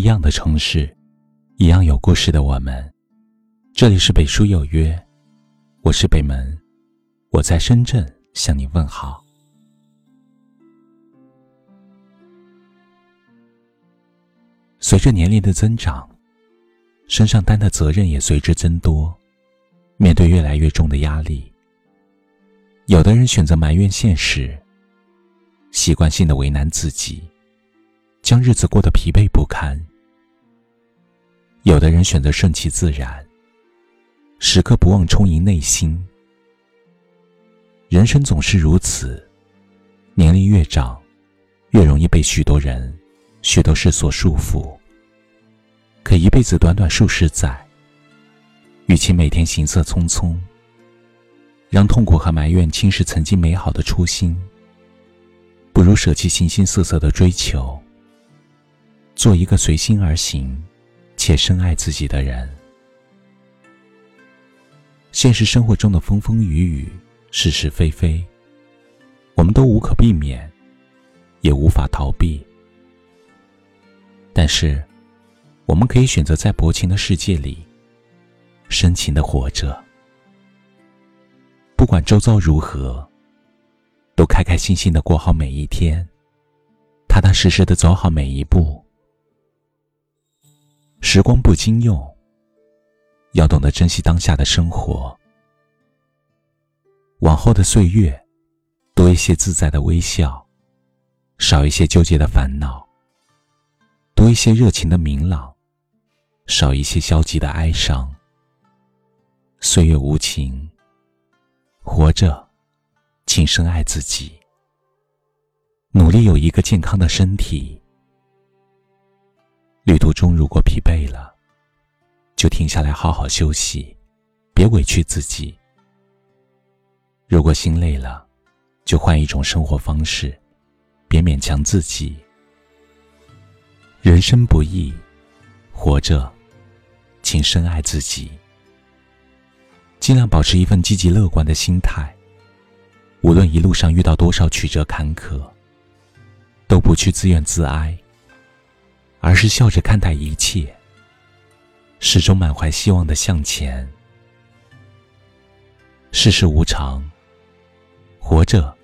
一样的城市，一样有故事的我们。这里是北书有约，我是北门，我在深圳向你问好。随着年龄的增长，身上担的责任也随之增多，面对越来越重的压力，有的人选择埋怨现实，习惯性的为难自己。将日子过得疲惫不堪。有的人选择顺其自然，时刻不忘充盈内心。人生总是如此，年龄越长，越容易被许多人、许多事所束缚。可一辈子短短数十载，与其每天行色匆匆，让痛苦和埋怨侵蚀曾经美好的初心，不如舍弃形形色色的追求。做一个随心而行，且深爱自己的人。现实生活中的风风雨雨、是是非非，我们都无可避免，也无法逃避。但是，我们可以选择在薄情的世界里，深情的活着。不管周遭如何，都开开心心的过好每一天，踏踏实实的走好每一步。时光不经用，要懂得珍惜当下的生活。往后的岁月，多一些自在的微笑，少一些纠结的烦恼；多一些热情的明朗，少一些消极的哀伤。岁月无情，活着，请深爱自己，努力有一个健康的身体。旅途中如果疲惫了，就停下来好好休息，别委屈自己。如果心累了，就换一种生活方式，别勉强自己。人生不易，活着，请深爱自己，尽量保持一份积极乐观的心态。无论一路上遇到多少曲折坎坷，都不去自怨自哀。而是笑着看待一切，始终满怀希望的向前。世事无常，活着，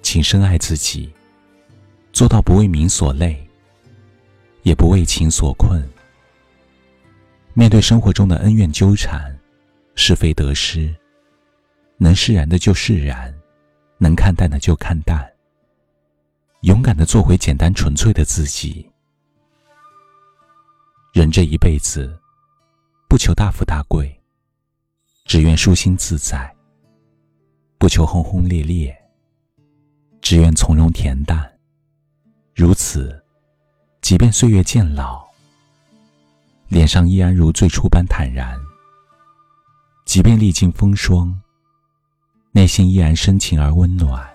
请深爱自己，做到不为名所累，也不为情所困。面对生活中的恩怨纠缠、是非得失，能释然的就释然，能看淡的就看淡，勇敢的做回简单纯粹的自己。人这一辈子，不求大富大贵，只愿舒心自在；不求轰轰烈烈，只愿从容恬淡。如此，即便岁月渐老，脸上依然如最初般坦然；即便历经风霜，内心依然深情而温暖。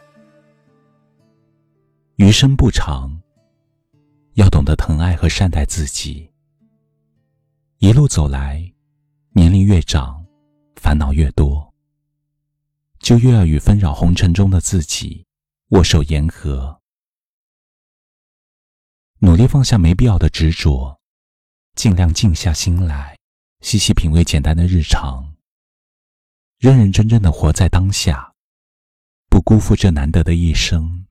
余生不长，要懂得疼爱和善待自己。一路走来，年龄越长，烦恼越多，就越要与纷扰红尘中的自己握手言和，努力放下没必要的执着，尽量静下心来，细细品味简单的日常，认认真真的活在当下，不辜负这难得的一生。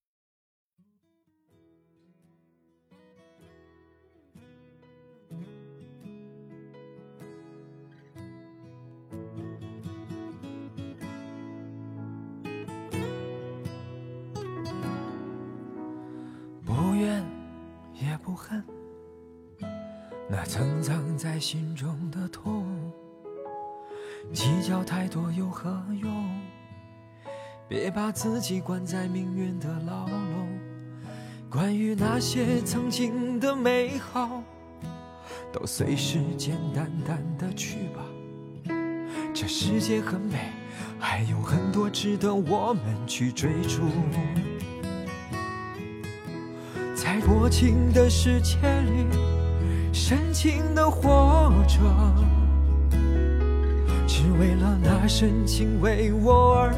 恨那曾藏在心中的痛，计较太多有何用？别把自己关在命运的牢笼。关于那些曾经的美好，都随时间淡淡的去吧。这世界很美，还有很多值得我们去追逐。在薄情的世界里，深情的活着，只为了那深情为我而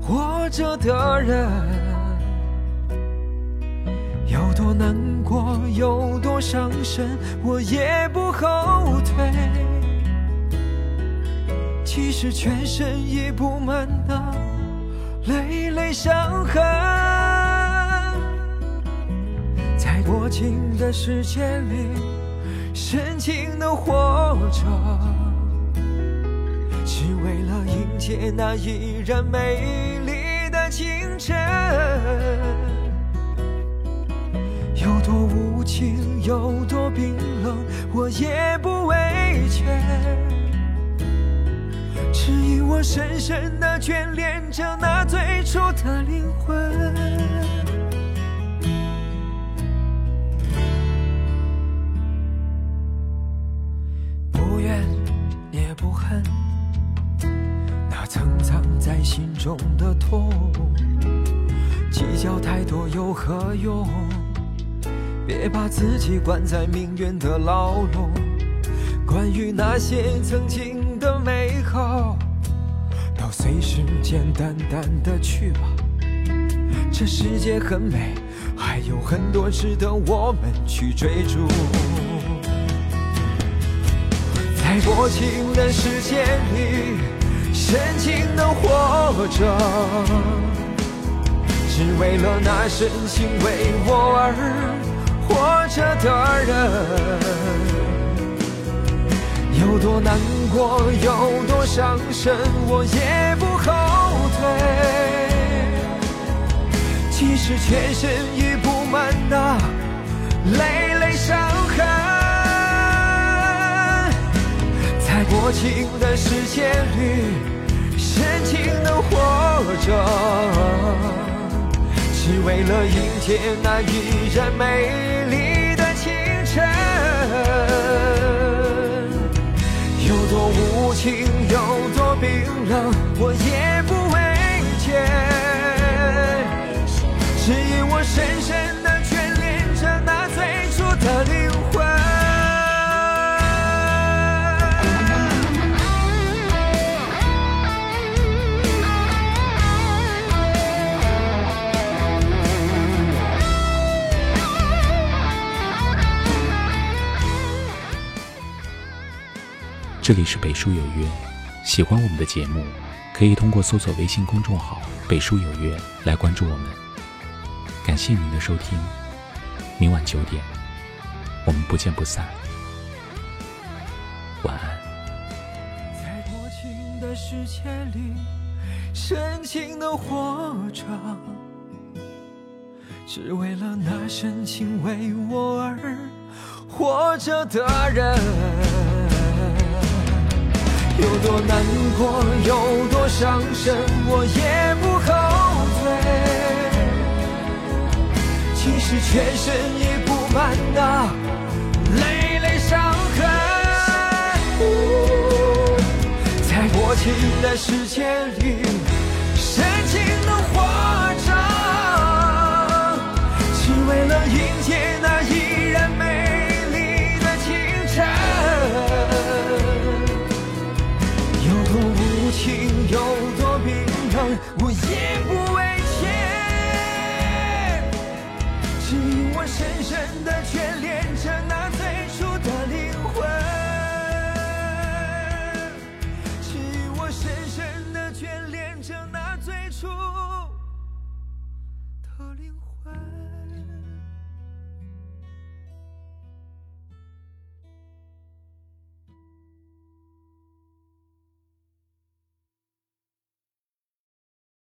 活着的人。有多难过，有多伤神，我也不后退。其实全身已布满了累累伤痕，在多情的世界里，深情的活着，只为了迎接那依然美丽的清晨。有多无情，有多冰冷，我也不畏惧，只因我深深的眷恋着那最初的灵魂。中的痛，计较太多有何用？别把自己关在命运的牢笼。关于那些曾经的美好，都随时间淡淡的去吧。这世界很美，还有很多值得我们去追逐。在多情的世界里，深情的活着，只为了那深情为我而。活着的人，有多难过，有多伤神，我也不后退。即使全身已布满那累累伤痕，在薄情的世界里，着。只为了迎接那依然美丽的清晨，有多无情，有多冰冷，我也不这里是北书有约，喜欢我们的节目，可以通过搜索微信公众号“北书有约”来关注我们。感谢您的收听，明晚九点，我们不见不散。晚安。在多情的世界里，深情的活着，只为了那深情为我而活着的人。有多难过，有多伤神，我也不后退。其实全身已布满那累累伤痕，在薄情的世界里，情，有多冰冷，我也不畏怯，只因我深深的眷恋。